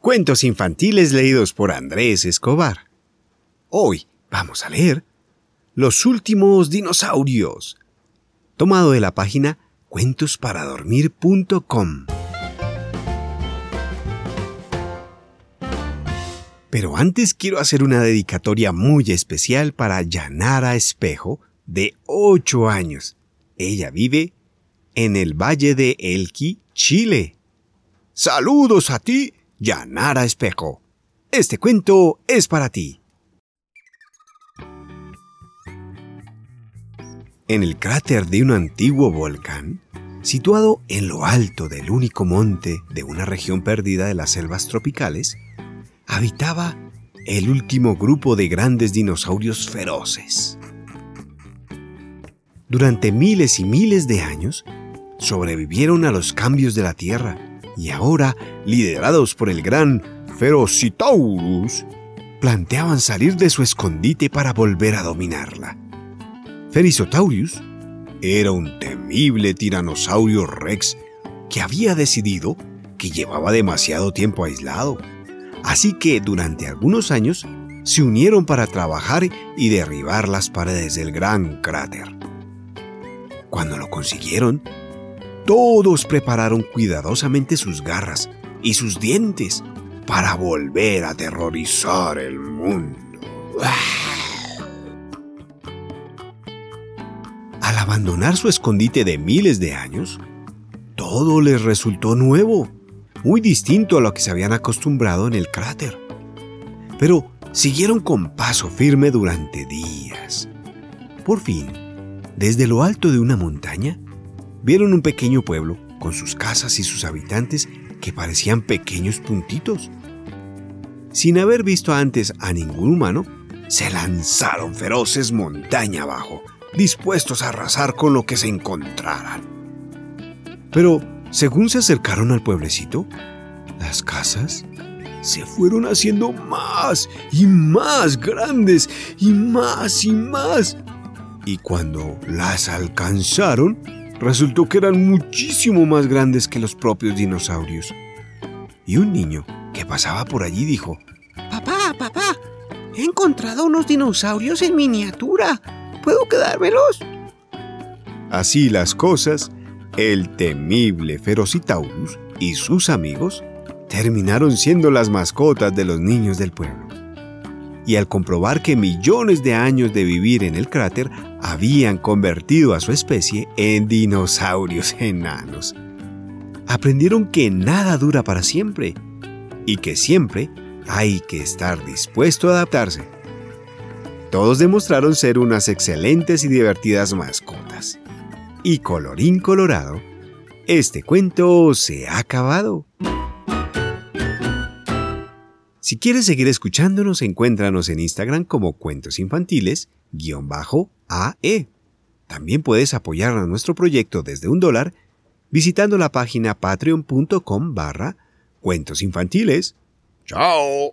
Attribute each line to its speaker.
Speaker 1: Cuentos infantiles leídos por Andrés Escobar. Hoy vamos a leer Los últimos dinosaurios, tomado de la página cuentosparadormir.com. Pero antes quiero hacer una dedicatoria muy especial para Yanara Espejo, de 8 años. Ella vive en el Valle de Elqui, Chile. Saludos a ti Yanara Espejo. Este cuento es para ti. En el cráter de un antiguo volcán, situado en lo alto del único monte de una región perdida de las selvas tropicales, habitaba el último grupo de grandes dinosaurios feroces. Durante miles y miles de años, sobrevivieron a los cambios de la Tierra y ahora, liderados por el gran Ferocitaurus, planteaban salir de su escondite para volver a dominarla. Ferisotaurus era un temible tiranosaurio rex que había decidido que llevaba demasiado tiempo aislado, así que durante algunos años se unieron para trabajar y derribar las paredes del gran cráter. Cuando lo consiguieron, todos prepararon cuidadosamente sus garras y sus dientes para volver a aterrorizar el mundo. Al abandonar su escondite de miles de años, todo les resultó nuevo, muy distinto a lo que se habían acostumbrado en el cráter. Pero siguieron con paso firme durante días. Por fin, desde lo alto de una montaña, vieron un pequeño pueblo con sus casas y sus habitantes que parecían pequeños puntitos. Sin haber visto antes a ningún humano, se lanzaron feroces montaña abajo, dispuestos a arrasar con lo que se encontraran. Pero, según se acercaron al pueblecito, las casas se fueron haciendo más y más grandes y más y más. Y cuando las alcanzaron, resultó que eran muchísimo más grandes que los propios dinosaurios. Y un niño que pasaba por allí dijo,
Speaker 2: Papá, papá, he encontrado unos dinosaurios en miniatura. ¿Puedo quedármelos?
Speaker 1: Así las cosas, el temible Ferocitaurus y sus amigos terminaron siendo las mascotas de los niños del pueblo y al comprobar que millones de años de vivir en el cráter habían convertido a su especie en dinosaurios enanos. Aprendieron que nada dura para siempre y que siempre hay que estar dispuesto a adaptarse. Todos demostraron ser unas excelentes y divertidas mascotas. Y colorín colorado, este cuento se ha acabado. Si quieres seguir escuchándonos, encuéntranos en Instagram como Cuentos Infantiles-AE. También puedes apoyar a nuestro proyecto desde un dólar visitando la página patreon.com barra cuentos infantiles. ¡Chao!